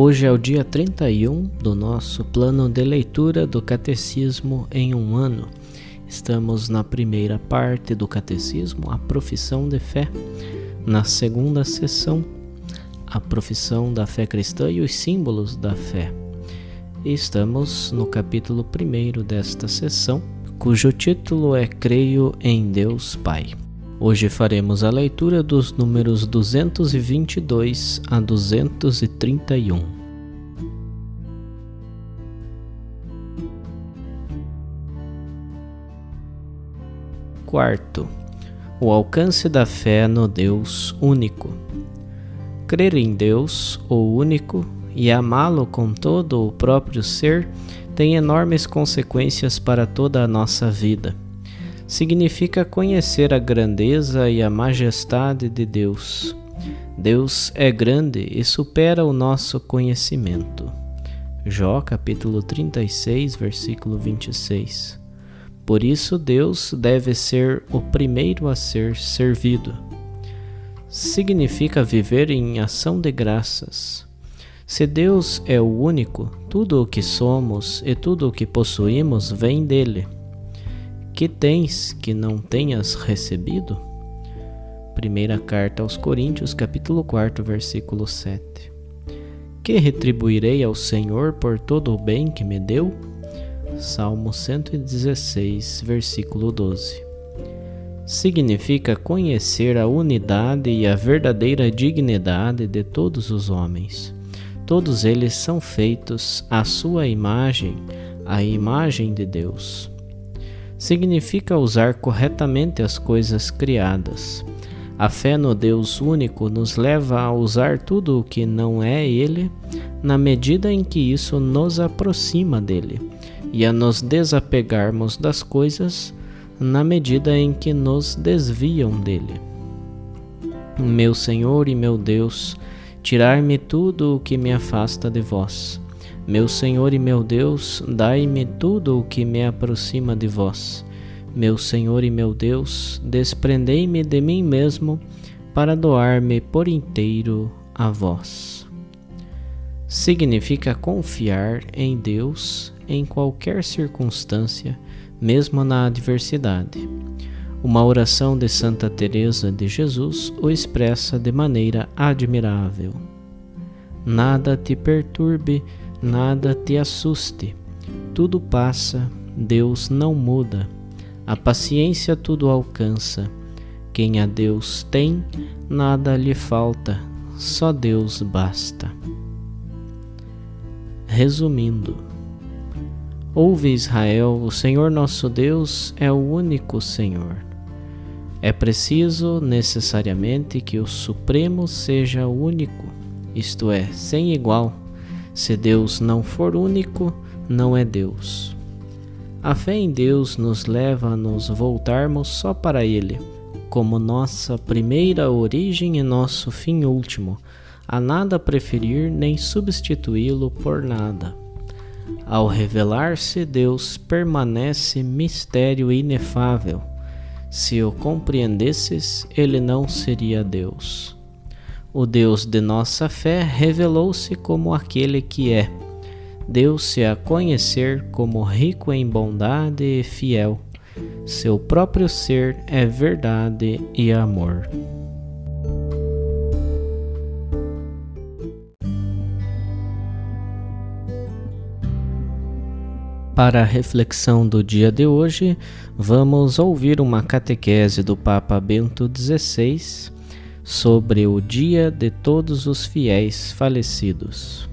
Hoje é o dia 31 do nosso plano de leitura do Catecismo em um ano. Estamos na primeira parte do Catecismo, a profissão de fé. Na segunda sessão, a profissão da fé cristã e os símbolos da fé. Estamos no capítulo 1 desta sessão, cujo título é Creio em Deus Pai. Hoje faremos a leitura dos números 222 a 231. Quarto, o alcance da fé no Deus único. Crer em Deus, o único, e amá-lo com todo o próprio ser tem enormes consequências para toda a nossa vida. Significa conhecer a grandeza e a majestade de Deus. Deus é grande e supera o nosso conhecimento. Jó capítulo 36, versículo 26. Por isso, Deus deve ser o primeiro a ser servido. Significa viver em ação de graças. Se Deus é o único, tudo o que somos e tudo o que possuímos vem dele. Que tens que não tenhas recebido? Primeira carta aos Coríntios, capítulo 4, versículo 7. Que retribuirei ao Senhor por todo o bem que me deu? Salmo 116, versículo 12. Significa conhecer a unidade e a verdadeira dignidade de todos os homens. Todos eles são feitos à sua imagem, a imagem de Deus. Significa usar corretamente as coisas criadas. A fé no Deus único nos leva a usar tudo o que não é Ele, na medida em que isso nos aproxima dele e a nos desapegarmos das coisas na medida em que nos desviam dele. Meu Senhor e meu Deus, tirai-me tudo o que me afasta de vós. Meu Senhor e meu Deus, dai-me tudo o que me aproxima de vós. Meu Senhor e meu Deus, desprendei-me de mim mesmo para doar-me por inteiro a vós. Significa confiar em Deus em qualquer circunstância, mesmo na adversidade. Uma oração de Santa Teresa de Jesus o expressa de maneira admirável. Nada te perturbe, nada te assuste. Tudo passa, Deus não muda. A paciência tudo alcança. Quem a Deus tem, nada lhe falta, só Deus basta. Resumindo, Ouve Israel, o Senhor nosso Deus é o único Senhor. É preciso necessariamente que o Supremo seja único, isto é, sem igual. Se Deus não for único, não é Deus. A fé em Deus nos leva a nos voltarmos só para Ele, como nossa primeira origem e nosso fim último, a nada preferir nem substituí-lo por nada. Ao revelar-se, Deus permanece mistério inefável. Se o compreendesses, ele não seria Deus. O Deus de nossa fé revelou-se como aquele que é deu-se a conhecer como rico em bondade e fiel. Seu próprio ser é verdade e amor. Para a reflexão do dia de hoje, vamos ouvir uma catequese do Papa Bento XVI sobre o Dia de Todos os Fiéis Falecidos.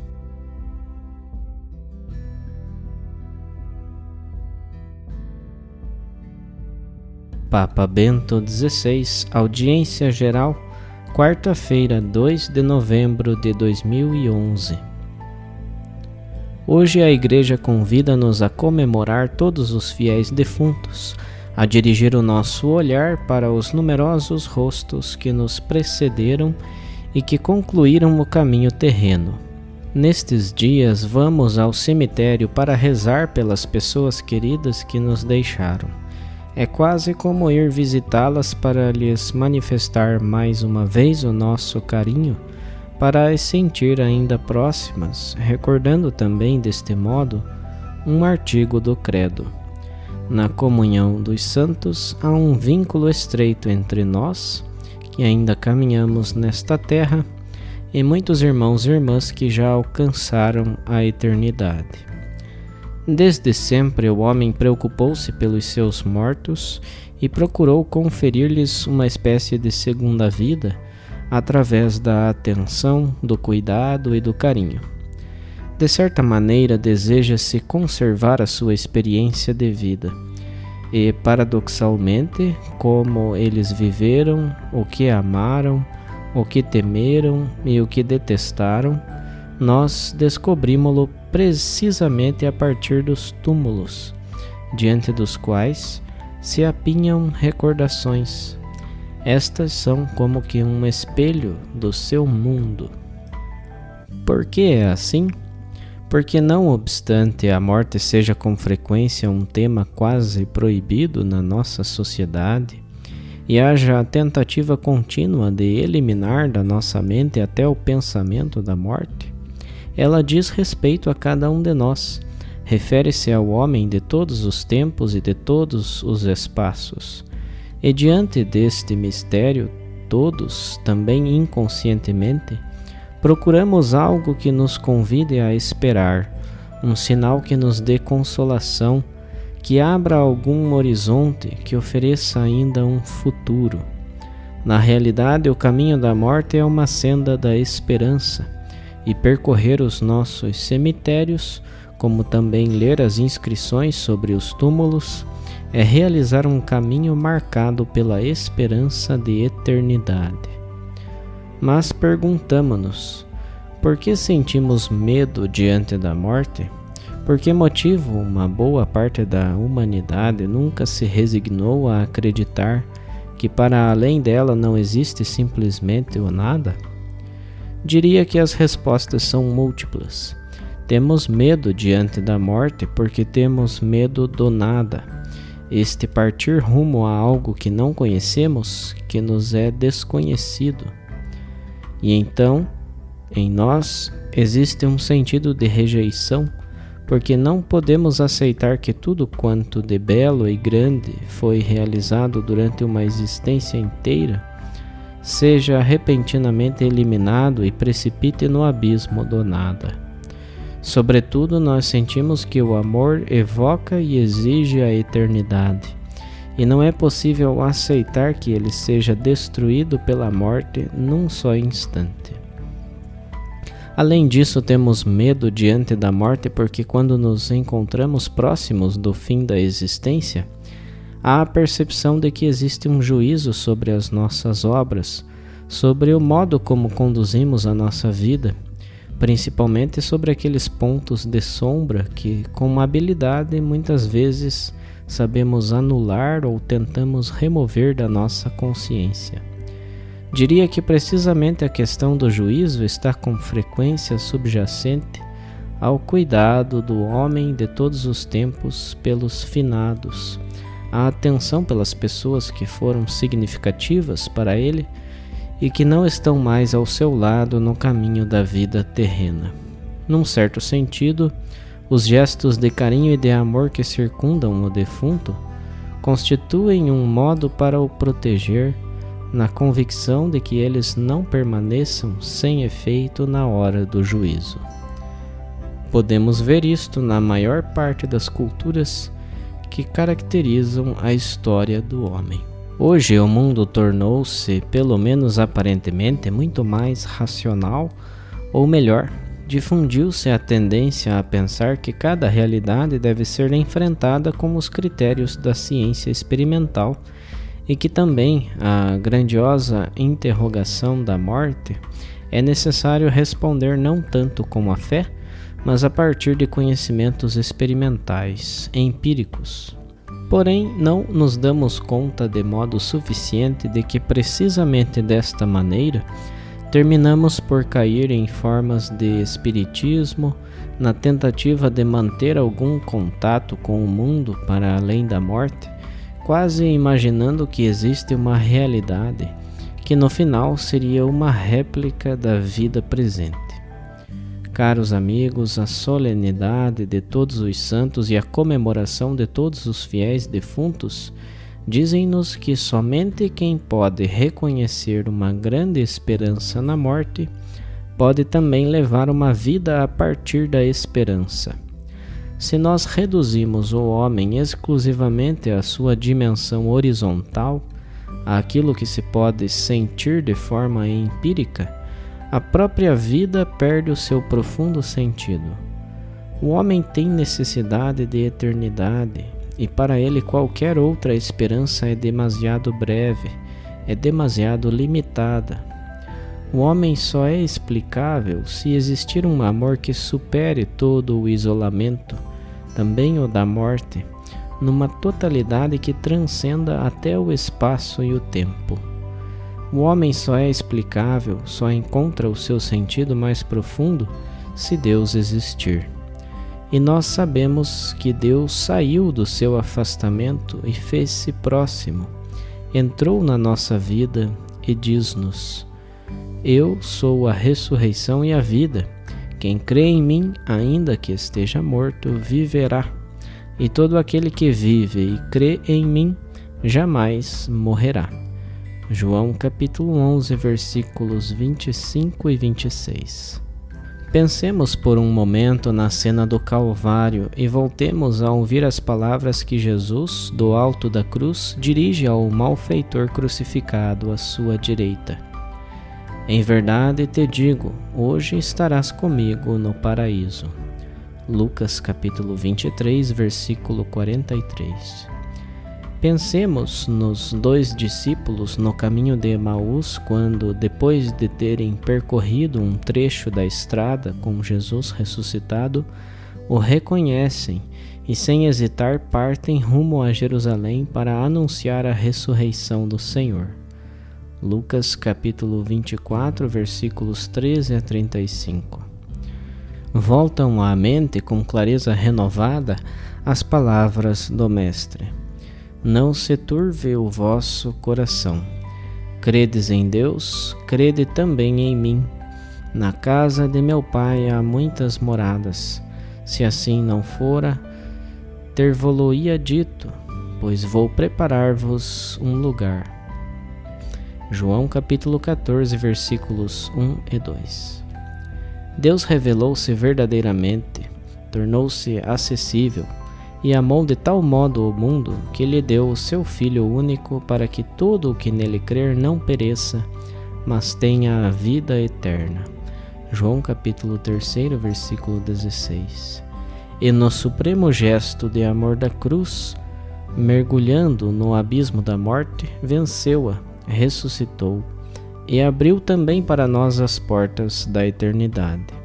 Papa Bento XVI, Audiência Geral, quarta-feira, 2 de novembro de 2011. Hoje a Igreja convida-nos a comemorar todos os fiéis defuntos, a dirigir o nosso olhar para os numerosos rostos que nos precederam e que concluíram o caminho terreno. Nestes dias, vamos ao cemitério para rezar pelas pessoas queridas que nos deixaram. É quase como ir visitá-las para lhes manifestar mais uma vez o nosso carinho para as sentir ainda próximas, recordando também deste modo um artigo do Credo. Na comunhão dos santos há um vínculo estreito entre nós, que ainda caminhamos nesta terra, e muitos irmãos e irmãs que já alcançaram a eternidade. Desde sempre o homem preocupou-se pelos seus mortos e procurou conferir-lhes uma espécie de segunda vida através da atenção, do cuidado e do carinho. De certa maneira, deseja-se conservar a sua experiência de vida. E, paradoxalmente, como eles viveram, o que amaram, o que temeram e o que detestaram, nós descobrimos-lo precisamente a partir dos túmulos, diante dos quais se apinham recordações, estas são como que um espelho do seu mundo. Por que é assim? Porque, não obstante a morte seja com frequência um tema quase proibido na nossa sociedade, e haja a tentativa contínua de eliminar da nossa mente até o pensamento da morte, ela diz respeito a cada um de nós, refere-se ao homem de todos os tempos e de todos os espaços e diante deste mistério, todos, também inconscientemente, procuramos algo que nos convide a esperar, um sinal que nos dê consolação, que abra algum horizonte, que ofereça ainda um futuro. Na realidade, o caminho da morte é uma senda da esperança, e percorrer os nossos cemitérios, como também ler as inscrições sobre os túmulos, é realizar um caminho marcado pela esperança de eternidade. Mas perguntamos-nos: por que sentimos medo diante da morte? Por que motivo uma boa parte da humanidade nunca se resignou a acreditar que para além dela não existe simplesmente o nada? Diria que as respostas são múltiplas. Temos medo diante da morte porque temos medo do nada este partir rumo a algo que não conhecemos, que nos é desconhecido. E então, em nós existe um sentido de rejeição, porque não podemos aceitar que tudo quanto de belo e grande foi realizado durante uma existência inteira seja repentinamente eliminado e precipite no abismo do nada. Sobretudo, nós sentimos que o amor evoca e exige a eternidade, e não é possível aceitar que ele seja destruído pela morte num só instante. Além disso, temos medo diante da morte porque, quando nos encontramos próximos do fim da existência, há a percepção de que existe um juízo sobre as nossas obras, sobre o modo como conduzimos a nossa vida principalmente sobre aqueles pontos de sombra que, com habilidade, muitas vezes sabemos anular ou tentamos remover da nossa consciência. Diria que precisamente a questão do juízo está com frequência subjacente ao cuidado do homem de todos os tempos pelos finados, a atenção pelas pessoas que foram significativas para ele e que não estão mais ao seu lado no caminho da vida terrena. Num certo sentido, os gestos de carinho e de amor que circundam o defunto constituem um modo para o proteger, na convicção de que eles não permaneçam sem efeito na hora do juízo. Podemos ver isto na maior parte das culturas que caracterizam a história do homem. Hoje o mundo tornou-se, pelo menos aparentemente, muito mais racional, ou melhor, difundiu-se a tendência a pensar que cada realidade deve ser enfrentada com os critérios da ciência experimental e que também a grandiosa interrogação da morte é necessário responder não tanto com a fé, mas a partir de conhecimentos experimentais, empíricos. Porém, não nos damos conta de modo suficiente de que precisamente desta maneira terminamos por cair em formas de espiritismo na tentativa de manter algum contato com o mundo para além da morte, quase imaginando que existe uma realidade que no final seria uma réplica da vida presente. Caros amigos, a solenidade de todos os santos e a comemoração de todos os fiéis defuntos dizem-nos que somente quem pode reconhecer uma grande esperança na morte pode também levar uma vida a partir da esperança. Se nós reduzimos o homem exclusivamente à sua dimensão horizontal, àquilo que se pode sentir de forma empírica, a própria vida perde o seu profundo sentido. O homem tem necessidade de eternidade, e para ele qualquer outra esperança é demasiado breve, é demasiado limitada. O homem só é explicável se existir um amor que supere todo o isolamento, também o da morte, numa totalidade que transcenda até o espaço e o tempo. O homem só é explicável, só encontra o seu sentido mais profundo se Deus existir. E nós sabemos que Deus saiu do seu afastamento e fez-se próximo, entrou na nossa vida e diz-nos: Eu sou a ressurreição e a vida. Quem crê em mim, ainda que esteja morto, viverá. E todo aquele que vive e crê em mim, jamais morrerá. João capítulo 11, versículos 25 e 26. Pensemos por um momento na cena do Calvário e voltemos a ouvir as palavras que Jesus, do alto da cruz, dirige ao malfeitor crucificado à sua direita. Em verdade te digo, hoje estarás comigo no paraíso. Lucas capítulo 23, versículo 43. Pensemos nos dois discípulos no caminho de Emaús, quando, depois de terem percorrido um trecho da estrada com Jesus ressuscitado, o reconhecem e, sem hesitar, partem rumo a Jerusalém para anunciar a ressurreição do Senhor. Lucas capítulo 24, versículos 13 a 35. Voltam à mente com clareza renovada as palavras do Mestre não se turve o vosso coração. Credes em Deus, crede também em mim. Na casa de meu pai há muitas moradas. Se assim não fora, ter-vo-ia dito, pois vou preparar-vos um lugar. João capítulo 14, versículos 1 e 2. Deus revelou-se verdadeiramente, tornou-se acessível e amou de tal modo o mundo que lhe deu o seu Filho único para que todo o que nele crer não pereça, mas tenha a vida eterna. João capítulo 3, versículo 16. E no supremo gesto de amor da cruz, mergulhando no abismo da morte, venceu-a, ressuscitou e abriu também para nós as portas da eternidade.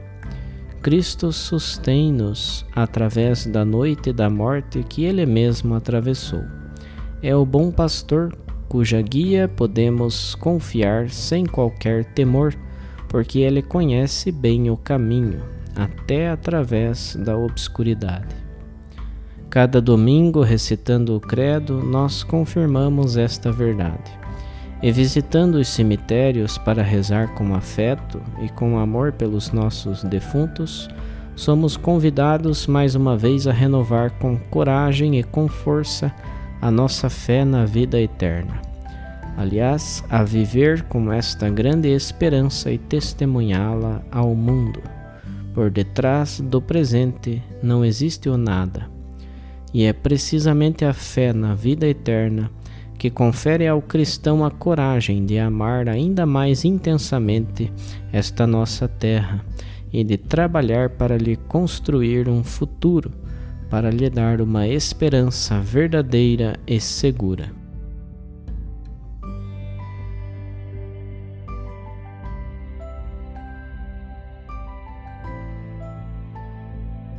Cristo sustém-nos através da noite e da morte que Ele mesmo atravessou. É o bom pastor cuja guia podemos confiar sem qualquer temor, porque Ele conhece bem o caminho, até através da obscuridade. Cada domingo, recitando o Credo, nós confirmamos esta verdade e visitando os cemitérios para rezar com afeto e com amor pelos nossos defuntos, somos convidados mais uma vez a renovar com coragem e com força a nossa fé na vida eterna. Aliás, a viver com esta grande esperança e testemunhá-la ao mundo. Por detrás do presente não existe o nada. E é precisamente a fé na vida eterna que confere ao cristão a coragem de amar ainda mais intensamente esta nossa terra e de trabalhar para lhe construir um futuro, para lhe dar uma esperança verdadeira e segura.